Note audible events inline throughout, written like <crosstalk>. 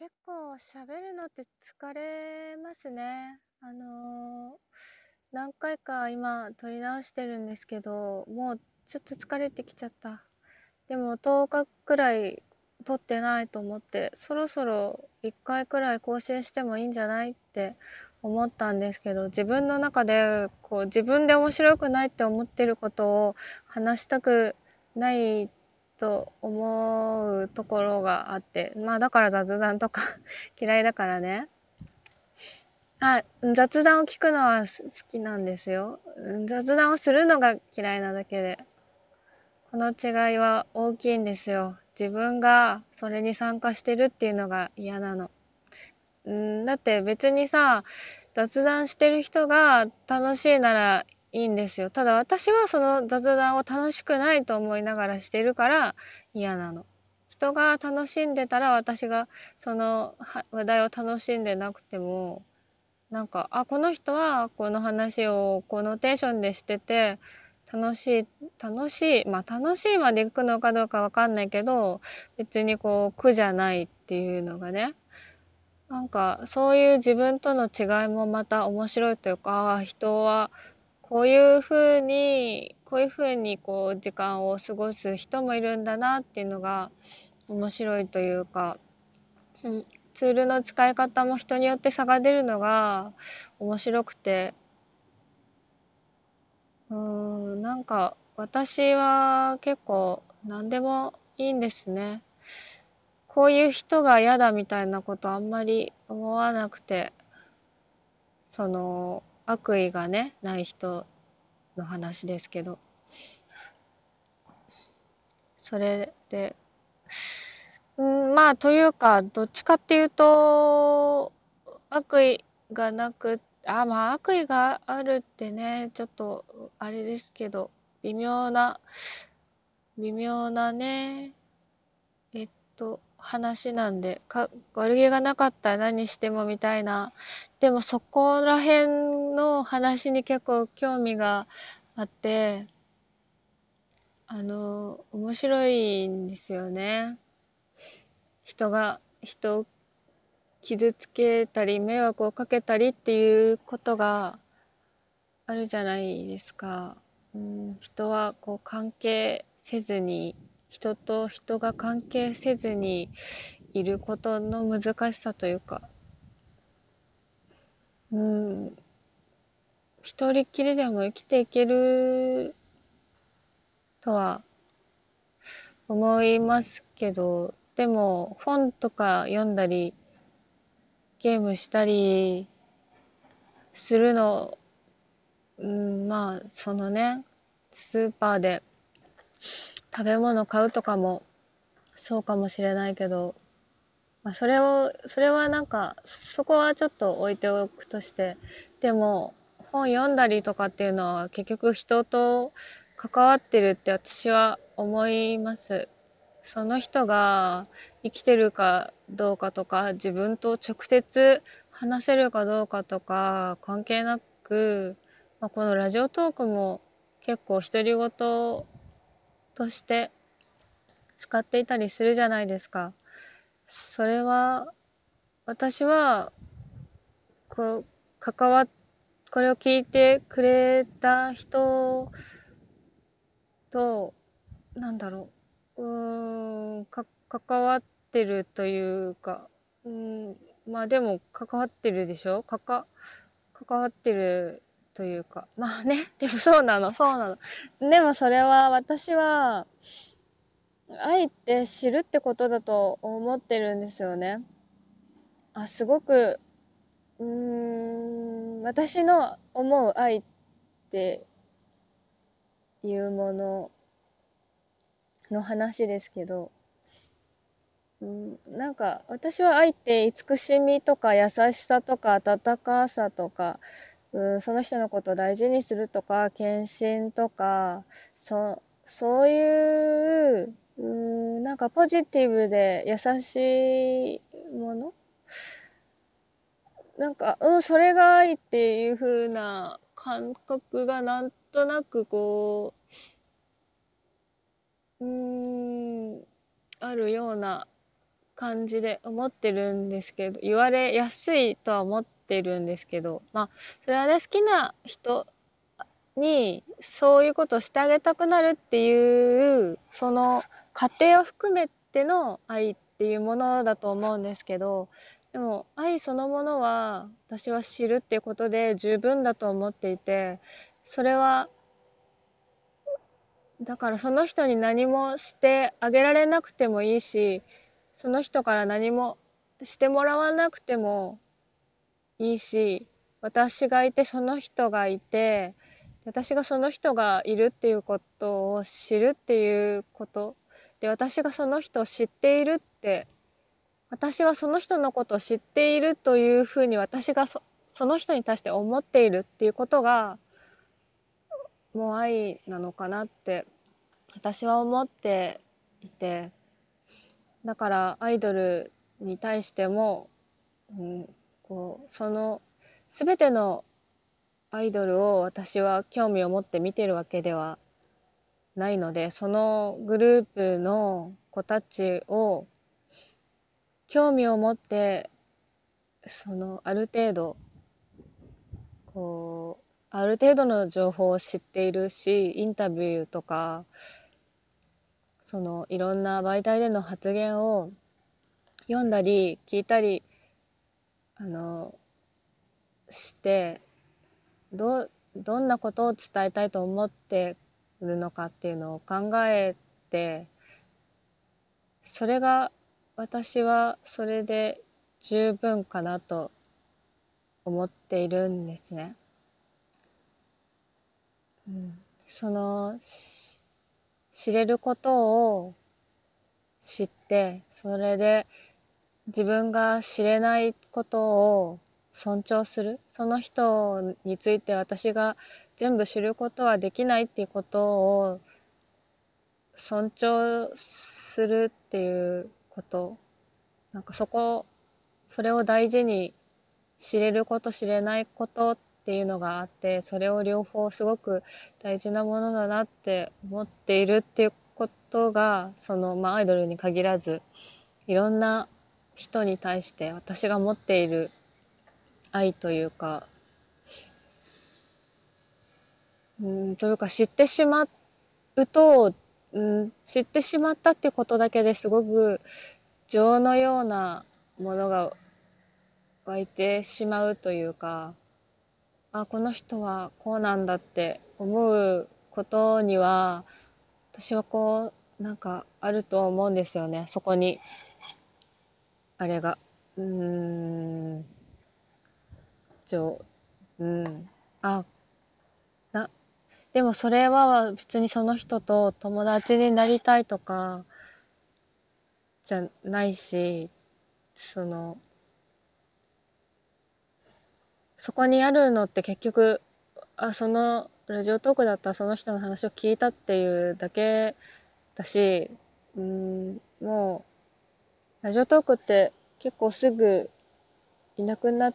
結構喋るのって疲れますね。あのー何回か今撮り直してるんですけど、もうちょっと疲れてきちゃった。でも10日くらい撮ってないと思って、そろそろ1回くらい更新してもいいんじゃないって思ったんですけど、自分の中でこう自分で面白くないって思ってることを話したくないと思うところがあって、まあだから雑談とか <laughs> 嫌いだからね。あ、雑談を聞くのは好きなんですよ。雑談をするのが嫌いなだけで。この違いは大きいんですよ。自分がそれに参加してるっていうのが嫌なの。ん、だって別にさ、雑談してる人が楽しいならいいんですよ。ただ私はその雑談を楽しくないと思いながらしてるから嫌なの。人が楽しんでたら私がその話題を楽しんでなくても、なんか、あ、この人はこの話をこのテンションでしてて、楽しい、楽しい、まあ楽しいまで行くのかどうかわかんないけど、別にこう苦じゃないっていうのがね、なんかそういう自分との違いもまた面白いというか、人はこういうふうに、こういうふうにこう時間を過ごす人もいるんだなっていうのが面白いというか、うん、ツールの使い方も人によって差が出るのが面白くて、うん、なんか私は結構何でもいいんですね。こういう人が嫌だみたいなことあんまり思わなくて、その悪意がね、ない人の話ですけど。それで、うん、まあ、というか、どっちかっていうと、悪意がなく、あ、まあ、悪意があるってね、ちょっと、あれですけど、微妙な、微妙なね、えっと、話なんで、か、悪気がなかったら何してもみたいな。でもそこら辺の話に結構興味があって、あの、面白いんですよね。人が人を傷つけたり迷惑をかけたりっていうことがあるじゃないですか。うん、人はこう関係せずに人と人が関係せずにいることの難しさというか、うん、一人っきりでも生きていけるとは思いますけど、でも本とか読んだり、ゲームしたりするの、うん、まあ、そのね、スーパーで食べ物買うとかもそうかもしれないけど、まあ、それを、それはなんか、そこはちょっと置いておくとして、でも、本読んだりとかっていうのは結局人と関わってるって私は思います。その人が生きてるかどうかとか、自分と直接話せるかどうかとか、関係なく、まあ、このラジオトークも結構独り言として使っていたりするじゃないですか。それは、私は、こう、関わ、これを聞いてくれた人と、なんだろう、うん、か、関わってるというか、うん、まあでも関わってるでしょ？かか、関わってるというか、まあね、<laughs> でもそうなの、そうなの。でもそれは私は、愛って知るってことだと思ってるんですよね。あ、すごく、うん、私の思う愛っていうものの話ですけど、うん、なんか私は愛って慈しみとか優しさとか温かさとか、う、その人のことを大事にするとか、献身とか、そ、そういう、う、なんかポジティブで優しいもの？なんか、うん、それが愛っていう風な感覚がなんとなくこう、うん、あるような感じで思ってるんですけど、言われやすいとは思ってってるんですけど、まあ、それはね、好きな人にそういうことをしてあげたくなるっていう、その過程を含めての愛っていうものだと思うんですけど、でも愛そのものは私は知るっていうことで十分だと思っていて、それはだからその人に何もしてあげられなくてもいいし、その人から何もしてもらわなくてもいいし、私がいてその人がいて、私がその人がいるっていうことを知るっていうこと。で、私がその人を知っているって、私はその人のことを知っているというふうに私がそその人に対して思っているっていうことが、もう愛なのかなって私は思っていて。だからアイドルに対しても、うん、こうその全てのアイドルを私は興味を持って見てるわけではないのでそのグループの子たちを興味を持ってそのある程度こうある程度の情報を知っているし、インタビューとか、そのいろんな媒体での発言を読んだり聞いたり、あの、して、ど、どんなことを伝えたいと思っているのかっていうのを考えて、それが私はそれで十分かなと思っているんですね。うん、その知れることを知ってそれで自分が知れないことを尊重する。その人について私が全部知ることはできないっていうことを尊重するっていうこと。なんかそこそれを大事に知れること知れないことっていうのがあってそれを両方すごく大事なものだなって思っているっていうことがその、まあ、アイドルに限らずいろんな人に対して私が持っている愛というかうんというか知ってしまうと、うん、知ってしまったってことだけですごく情のようなものが湧いてしまうというかあこの人はこうなんだって思うことには私はこうなんかあると思うんですよねそこに。あれが。うーん。ちょうん。あな。でもそれは別にその人と友達になりたいとかじゃないしそのそこにあるのって結局、あ、そのラジオトークだったらその人の話を聞いたっていうだけだし、うん、もう、ラジオトークって結構すぐいなくなっ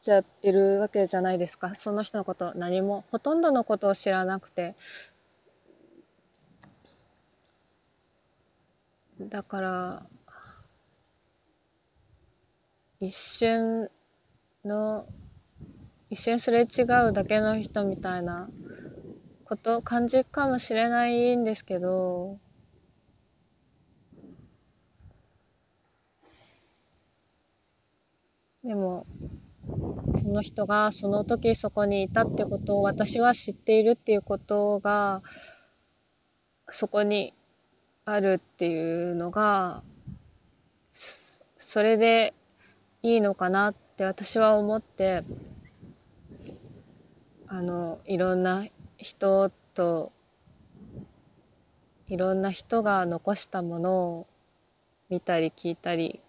ちゃってるわけじゃないですか。その人のこと何も、ほとんどのことを知らなくて。だから、一瞬の一瞬すれ違うだけの人みたいなこと感じかもしれないんですけどでもその人がその時そこにいたってことを私は知っているっていうことがそこにあるっていうのがそれでいいのかなって私は思ってあのいろんな人といろんな人が残したものを見たり聞いたり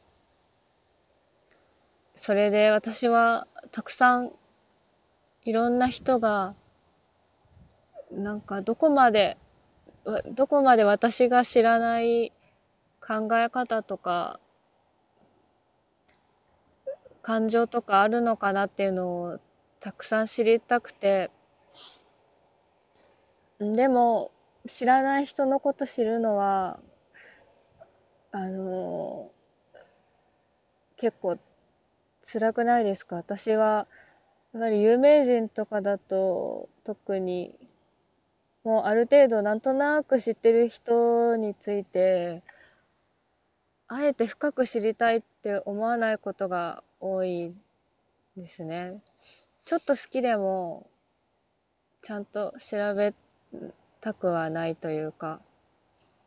それで私はたくさんいろんな人がなんかどこまでどこまで私が知らない考え方とか感情とかあるのかなっていうのをたくさん知りたくて、でも、知らない人のこと知るのは、あの、結構辛くないですか？私は、やはり有名人とかだと特にもうある程度なんとなく知ってる人についてあえて深く知りたいって思わないことが多いですね。ちょっと好きでもちゃんと調べたくはないというか、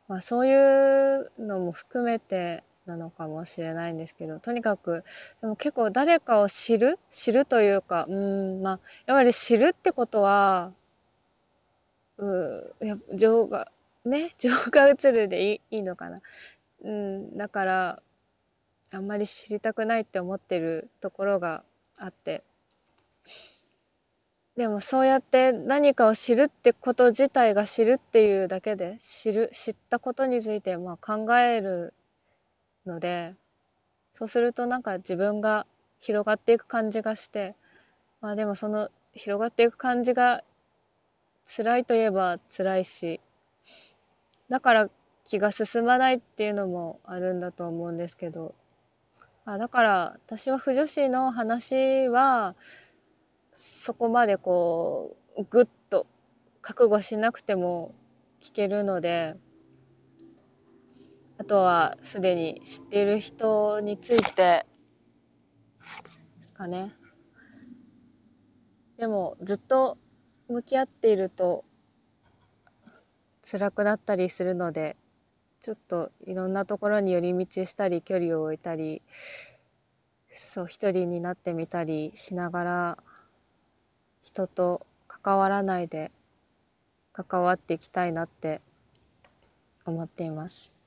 まあそういうのも含めてなのかもしれないんですけど、とにかく、でも結構誰かを知る？知るというか、うん、まあ、やっぱり知るってことは、うや情が、ね、情が映るでいいいいのかな。うん、だから、あんまり知りたくないって思ってるところがあって。でもそうやって何かを知るってこと自体が知るっていうだけで、知る、知ったことについてまあ考えるので、そうするとなんか自分が広がっていく感じがして、まあでもその広がっていく感じが辛いといえば辛いし、だから気が進まないっていうのもあるんだと思うんですけど、あだから私は不女子の話はそこまでこうぐっと覚悟しなくても聞けるので、あとはすでに知っている人についてですかね。でもずっと向き合っていると辛くなったりするので、ちょっといろんなところに寄り道したり距離を置いたり、そう一人になってみたりしながら人と関わらないで関わっていきたいなって思っています。